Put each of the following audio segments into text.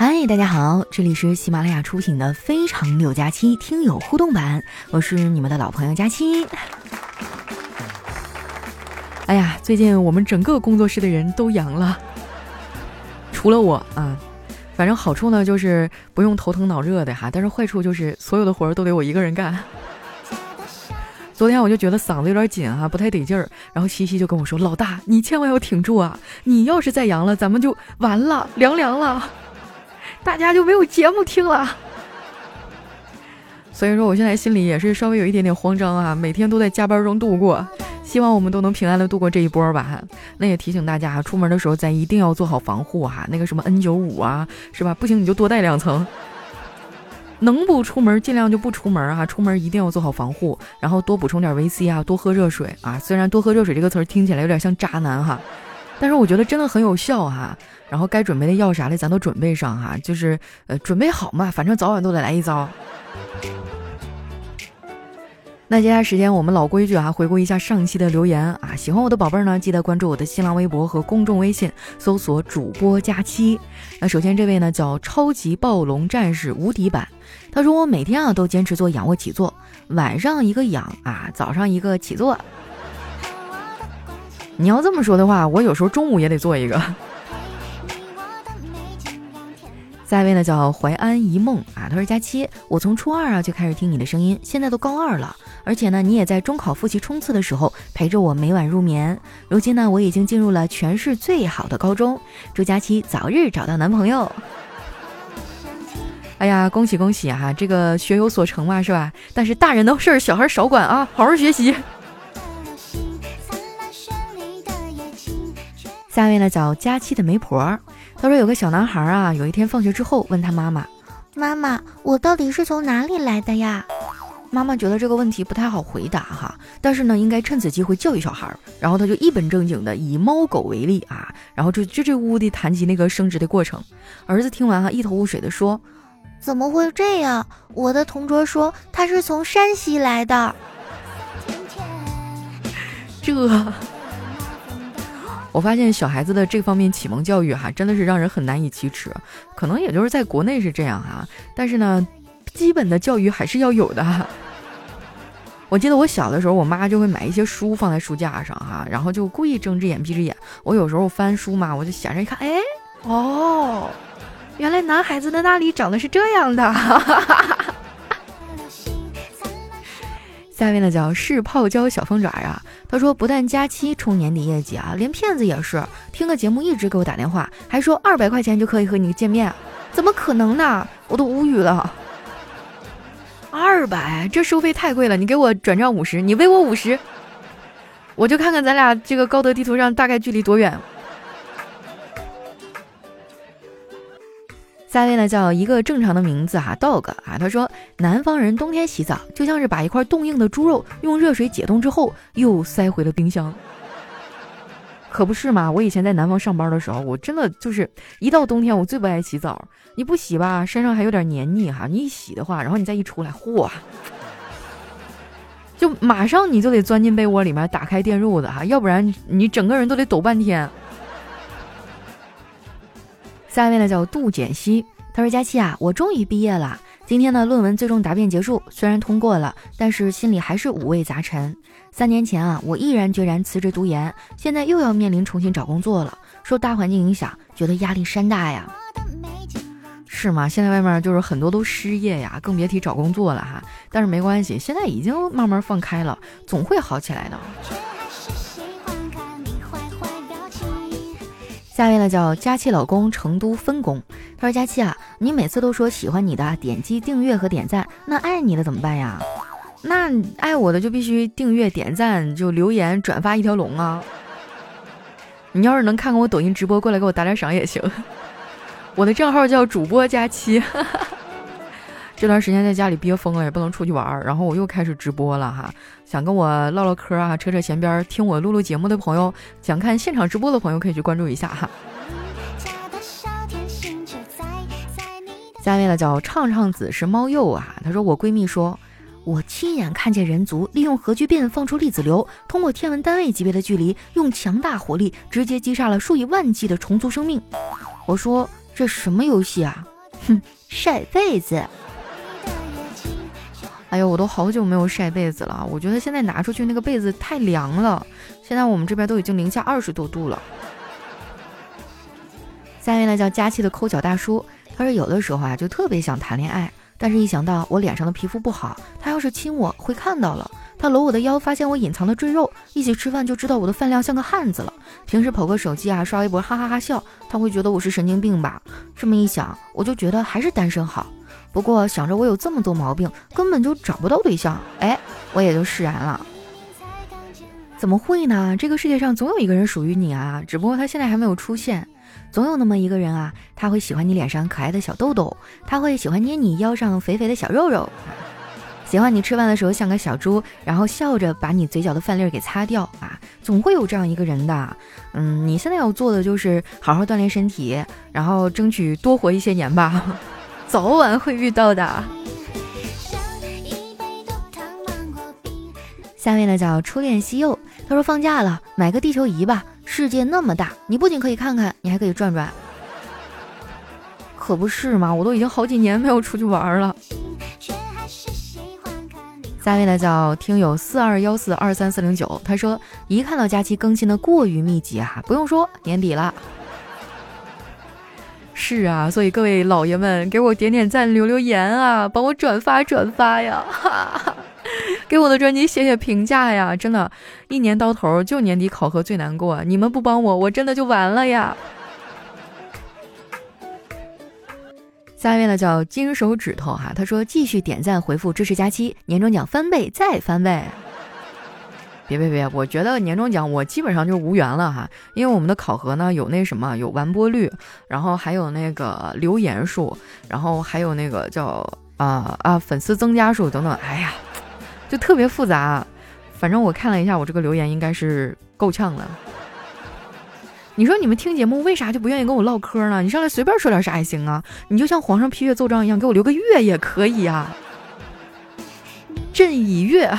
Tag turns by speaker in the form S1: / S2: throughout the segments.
S1: 嗨，大家好，这里是喜马拉雅出品的《非常六加七》听友互动版，我是你们的老朋友佳期。哎呀，最近我们整个工作室的人都阳了，除了我啊。反正好处呢就是不用头疼脑热的哈，但是坏处就是所有的活儿都得我一个人干。昨天我就觉得嗓子有点紧啊，不太得劲儿，然后西西就跟我说：“老大，你千万要挺住啊！你要是再阳了，咱们就完了，凉凉了。”大家就没有节目听了，所以说我现在心里也是稍微有一点点慌张啊，每天都在加班中度过，希望我们都能平安的度过这一波吧。那也提醒大家，出门的时候咱一定要做好防护哈，那个什么 N 九五啊，是吧？不行你就多带两层，能不出门尽量就不出门啊，出门一定要做好防护，然后多补充点维 C 啊，多喝热水啊。虽然多喝热水这个词儿听起来有点像渣男哈，但是我觉得真的很有效哈。然后该准备的药啥的，咱都准备上哈，就是呃准备好嘛，反正早晚都得来一遭。那接下来时间，我们老规矩啊，回顾一下上期的留言啊。喜欢我的宝贝儿呢，记得关注我的新浪微博和公众微信，搜索主播佳期。那首先这位呢叫超级暴龙战士无敌版，他说我每天啊都坚持做仰卧起坐，晚上一个仰啊，早上一个起坐。你要这么说的话，我有时候中午也得做一个。下一位呢叫淮安一梦啊，他说佳期，我从初二啊就开始听你的声音，现在都高二了，而且呢，你也在中考复习冲刺的时候陪着我每晚入眠。如今呢，我已经进入了全市最好的高中，祝佳期早日找到男朋友。哎呀，恭喜恭喜啊，这个学有所成嘛，是吧？但是大人的事儿小孩少管啊，好好学习。下一位呢叫佳期的媒婆。他说：“有个小男孩啊，有一天放学之后问他妈妈：‘
S2: 妈妈，我到底是从哪里来的呀？’
S1: 妈妈觉得这个问题不太好回答哈，但是呢，应该趁此机会教育小孩。然后他就一本正经的以猫狗为例啊，然后就支支吾吾地谈及那个生殖的过程。儿子听完哈，一头雾水的说：‘
S2: 怎么会这样？我的同桌说他是从山西来的。’
S1: 这。”我发现小孩子的这方面启蒙教育哈，真的是让人很难以启齿。可能也就是在国内是这样哈，但是呢，基本的教育还是要有的。我记得我小的时候，我妈就会买一些书放在书架上哈，然后就故意睁只眼闭只眼。我有时候翻书嘛，我就想着一看，哎，哦，原来男孩子的那里长得是这样的。哈哈哈哈下面呢叫是泡椒小凤爪啊，他说不但佳期冲年底业绩啊，连骗子也是听个节目一直给我打电话，还说二百块钱就可以和你见面，怎么可能呢？我都无语了。二百，这收费太贵了，你给我转账五十，你微我五十，我就看看咱俩这个高德地图上大概距离多远。下位呢，叫一个正常的名字哈，dog 啊。他说，南方人冬天洗澡就像是把一块冻硬的猪肉用热水解冻之后又塞回了冰箱，可不是嘛？我以前在南方上班的时候，我真的就是一到冬天我最不爱洗澡。你不洗吧，身上还有点黏腻哈；你一洗的话，然后你再一出来，嚯，就马上你就得钻进被窝里面打开电褥子哈，要不然你整个人都得抖半天。下一位呢叫杜简希，他说：“佳期啊，我终于毕业了。今天呢，论文最终答辩结束，虽然通过了，但是心里还是五味杂陈。三年前啊，我毅然决然辞职读研，现在又要面临重新找工作了。受大环境影响，觉得压力山大呀。是吗？现在外面就是很多都失业呀，更别提找工作了哈。但是没关系，现在已经慢慢放开了，总会好起来的。”下一位呢叫佳期老公成都分工，他说佳期啊，你每次都说喜欢你的点击订阅和点赞，那爱你的怎么办呀？那爱我的就必须订阅点赞，就留言转发一条龙啊！你要是能看看我抖音直播，过来给我打点赏也行。我的账号叫主播佳期。这段时间在家里憋疯了，也不能出去玩儿，然后我又开始直播了哈。想跟我唠唠嗑啊，扯扯闲边，听我录录节目的朋友，想看现场直播的朋友可以去关注一下哈。下一位呢叫唱唱子是猫鼬啊，他说我闺蜜说，我亲眼看见人族利用核聚变放出粒子流，通过天文单位级别的距离，用强大火力直接击杀了数以万计的虫族生命。我说。这什么游戏啊？
S2: 哼，晒被子。
S1: 哎呦，我都好久没有晒被子了，我觉得现在拿出去那个被子太凉了。现在我们这边都已经零下二十多度了。下面呢叫佳期的抠脚大叔，他说有的时候啊就特别想谈恋爱，但是一想到我脸上的皮肤不好，他要是亲我会看到了，他搂我的腰发现我隐藏的赘肉，一起吃饭就知道我的饭量像个汉子了。平时捧个手机啊刷微博哈哈哈笑，他会觉得我是神经病吧？这么一想，我就觉得还是单身好。不过想着我有这么多毛病，根本就找不到对象，哎，我也就释然了。怎么会呢？这个世界上总有一个人属于你啊，只不过他现在还没有出现。总有那么一个人啊，他会喜欢你脸上可爱的小痘痘，他会喜欢捏你腰上肥肥的小肉肉，喜欢你吃饭的时候像个小猪，然后笑着把你嘴角的饭粒给擦掉啊。总会有这样一个人的。嗯，你现在要做的就是好好锻炼身体，然后争取多活一些年吧。早晚会遇到的。下面呢叫初恋西柚，他说放假了，买个地球仪吧。世界那么大，你不仅可以看看，你还可以转转。可不是嘛，我都已经好几年没有出去玩了。下面呢叫听友四二幺四二三四零九，他说一看到假期更新的过于密集啊，不用说年底了。是啊，所以各位老爷们，给我点点赞、留留言啊，帮我转发转发呀，给我的专辑写写评价呀！真的，一年到头就年底考核最难过，你们不帮我，我真的就完了呀。下一位呢叫金手指头哈，他说继续点赞回复支持佳期，年终奖翻倍再翻倍。别别别！我觉得年终奖我基本上就无缘了哈，因为我们的考核呢有那什么有完播率，然后还有那个留言数，然后还有那个叫啊啊粉丝增加数等等，哎呀，就特别复杂。反正我看了一下，我这个留言应该是够呛了。你说你们听节目为啥就不愿意跟我唠嗑呢？你上来随便说点啥也行啊，你就像皇上批阅奏章一样，给我留个月也可以啊。朕已阅。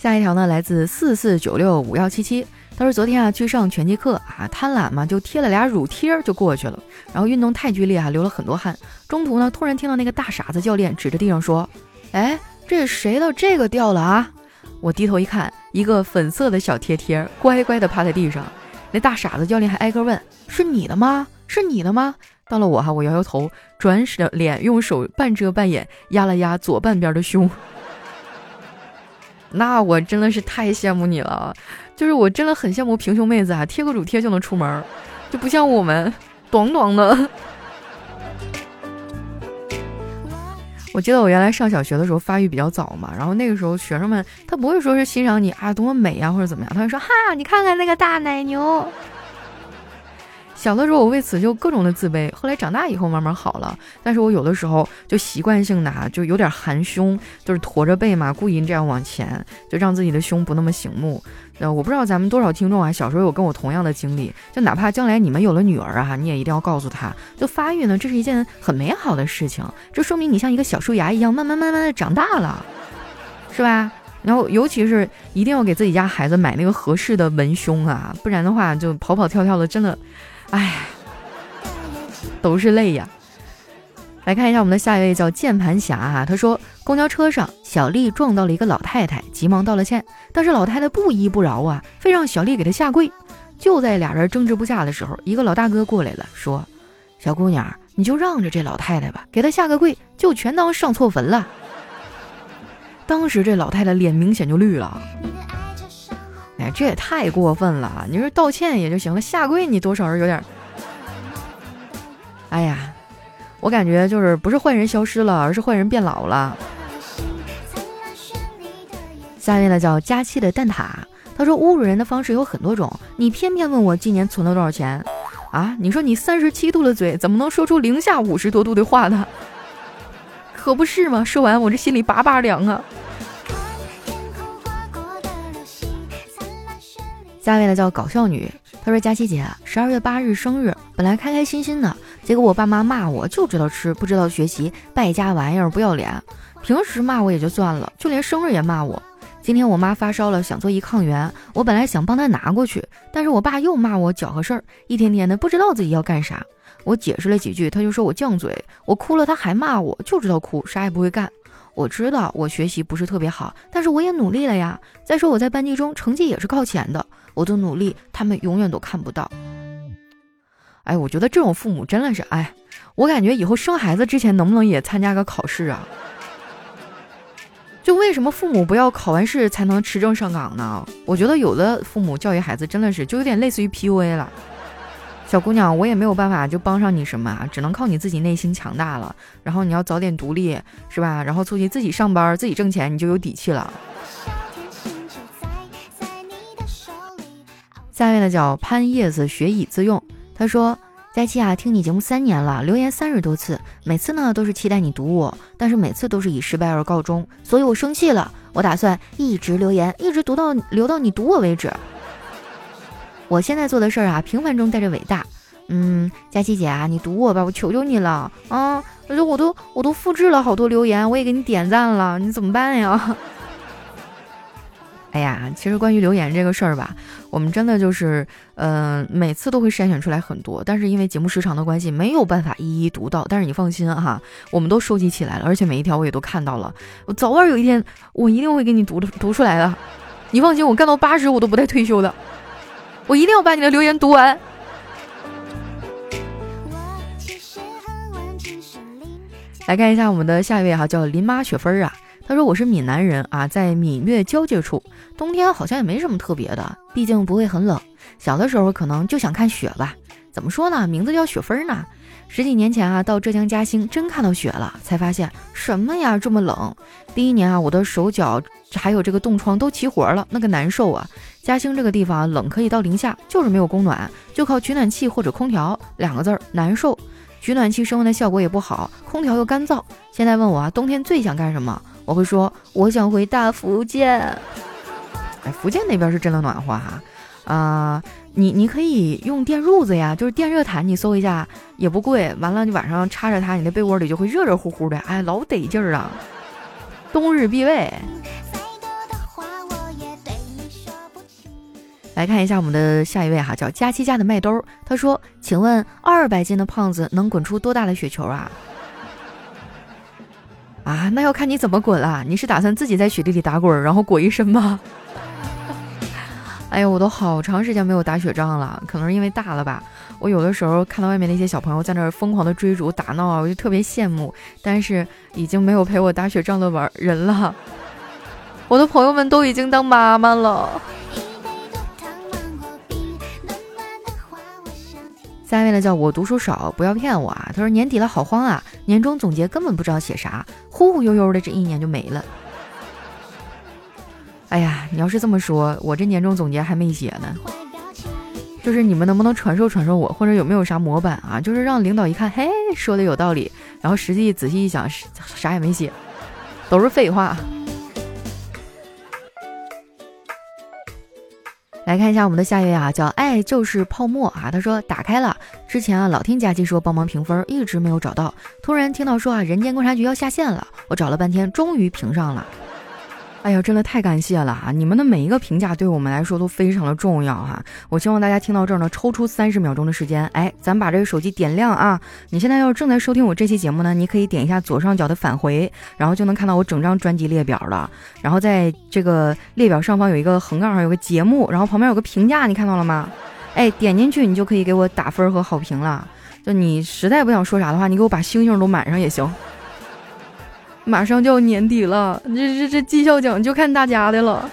S1: 下一条呢，来自四四九六五幺七七。他说昨天啊去上拳击课啊，贪婪嘛就贴了俩乳贴就过去了。然后运动太剧烈啊，流了很多汗。中途呢，突然听到那个大傻子教练指着地上说：“哎，这谁的这个掉了啊？”我低头一看，一个粉色的小贴贴乖乖的趴在地上。那大傻子教练还挨个问：“是你的吗？是你的吗？”到了我哈，我摇摇头，转脸用手半遮半掩压了压左半边的胸。那我真的是太羡慕你了，就是我真的很羡慕平胸妹子啊，贴个乳贴就能出门，就不像我们，短短的。我记得我原来上小学的时候发育比较早嘛，然后那个时候学生们他不会说是欣赏你啊多么美啊或者怎么样，他会说哈你看看那个大奶牛。小的时候我为此就各种的自卑，后来长大以后慢慢好了。但是我有的时候就习惯性的就有点含胸，就是驼着背嘛，故意这样往前，就让自己的胸不那么醒目。呃，我不知道咱们多少听众啊，小时候有跟我同样的经历。就哪怕将来你们有了女儿啊，你也一定要告诉她，就发育呢，这是一件很美好的事情，这说明你像一个小树芽一样，慢慢慢慢的长大了，是吧？然后尤其是一定要给自己家孩子买那个合适的文胸啊，不然的话就跑跑跳跳的，真的。哎，都是泪呀！来看一下我们的下一位叫键盘侠啊，他说公交车上小丽撞到了一个老太太，急忙道了歉，但是老太太不依不饶啊，非让小丽给她下跪。就在俩人争执不下的时候，一个老大哥过来了，说：“小姑娘，你就让着这老太太吧，给她下个跪，就全当上错坟了。”当时这老太太脸明显就绿了。哎，这也太过分了！你说道歉也就行了，下跪你多少是有点……哎呀，我感觉就是不是坏人消失了，而是坏人变老了。下面呢叫佳期的蛋挞，他说侮辱人的方式有很多种，你偏偏问我今年存了多少钱啊？你说你三十七度的嘴怎么能说出零下五十多度的话呢？可不是吗？说完我这心里拔拔凉啊！下一位呢叫搞笑女，她说：“佳琪姐，十二月八日生日，本来开开心心的，结果我爸妈骂我，就知道吃，不知道学习，败家玩意儿，不要脸。平时骂我也就算了，就连生日也骂我。今天我妈发烧了，想做一抗原，我本来想帮她拿过去，但是我爸又骂我搅和事儿，一天天的不知道自己要干啥。我解释了几句，他就说我犟嘴，我哭了他还骂我，就知道哭，啥也不会干。我知道我学习不是特别好，但是我也努力了呀。再说我在班级中成绩也是靠前的，我的努力他们永远都看不到。哎，我觉得这种父母真的是，哎，我感觉以后生孩子之前能不能也参加个考试啊？就为什么父母不要考完试才能持证上岗呢？我觉得有的父母教育孩子真的是就有点类似于 PUA 了。小姑娘，我也没有办法就帮上你什么啊，只能靠你自己内心强大了。然后你要早点独立，是吧？然后出去自己上班，自己挣钱，你就有底气了。下面的叫潘叶子学以致用，他说。佳期啊，听你节目三年了，留言三十多次，每次呢都是期待你读我，但是每次都是以失败而告终，所以我生气了。我打算一直留言，一直读到留到你读我为止。我现在做的事儿啊，平凡中带着伟大。嗯，佳期姐啊，你读我吧，我求求你了啊！而且我都我都复制了好多留言，我也给你点赞了，你怎么办呀？哎呀，其实关于留言这个事儿吧，我们真的就是，嗯，每次都会筛选出来很多，但是因为节目时长的关系，没有办法一一读到。但是你放心哈，我们都收集起来了，而且每一条我也都看到了。我早晚有一天，我一定会给你读的读出来的。你放心，我干到八十我都不带退休的，我一定要把你的留言读完。来看一下我们的下一位哈，叫林妈雪芬啊。他说：“我是闽南人啊，在闽粤交界处，冬天好像也没什么特别的，毕竟不会很冷。小的时候可能就想看雪吧。怎么说呢？名字叫雪芬呢。十几年前啊，到浙江嘉兴真看到雪了，才发现什么呀这么冷。第一年啊，我的手脚还有这个冻疮都起火了，那个难受啊。嘉兴这个地方冷可以到零下，就是没有供暖，就靠取暖器或者空调，两个字儿难受。取暖器升温的效果也不好，空调又干燥。现在问我啊，冬天最想干什么？”我会说，我想回大福建。哎，福建那边是真的暖和哈。啊，你你可以用电褥子呀，就是电热毯，你搜一下也不贵。完了，你晚上插着它，你的被窝里就会热热乎乎的，哎，老得劲儿啊，冬日必备。来看一下我们的下一位哈，叫佳期家的麦兜，他说：“请问二百斤的胖子能滚出多大的雪球啊？”啊，那要看你怎么滚了。你是打算自己在雪地里打滚，然后裹一身吗？哎呀，我都好长时间没有打雪仗了，可能是因为大了吧。我有的时候看到外面那些小朋友在那儿疯狂的追逐打闹啊，我就特别羡慕。但是已经没有陪我打雪仗的玩人了，我的朋友们都已经当妈妈了。下一位呢，叫我读书少，不要骗我啊！他说年底了，好慌啊！年终总结根本不知道写啥，忽忽悠悠的这一年就没了。哎呀，你要是这么说，我这年终总结还没写呢。就是你们能不能传授传授我，或者有没有啥模板啊？就是让领导一看，嘿，说的有道理，然后实际仔细一想，啥也没写，都是废话。来看一下我们的下一位啊，叫爱就是泡沫啊。他说打开了，之前啊老听佳期说帮忙评分，一直没有找到。突然听到说啊人间观察局要下线了，我找了半天，终于评上了。哎呀，真的太感谢了哈！你们的每一个评价对我们来说都非常的重要哈。我希望大家听到这儿呢，抽出三十秒钟的时间，哎，咱把这个手机点亮啊！你现在要是正在收听我这期节目呢，你可以点一下左上角的返回，然后就能看到我整张专辑列表了。然后在这个列表上方有一个横杠上有个节目，然后旁边有个评价，你看到了吗？哎，点进去你就可以给我打分和好评了。就你实在不想说啥的话，你给我把星星都满上也行。马上就要年底了，这这这绩效奖就看大家的了。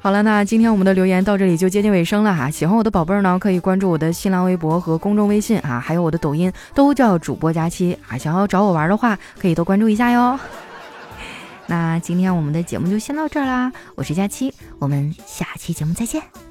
S1: 好了，那今天我们的留言到这里就接近尾声了哈。喜欢我的宝贝儿呢，可以关注我的新浪微博和公众微信啊，还有我的抖音，都叫主播佳期啊。想要找我玩的话，可以多关注一下哟。那今天我们的节目就先到这儿啦，我是佳期，我们下期节目再见。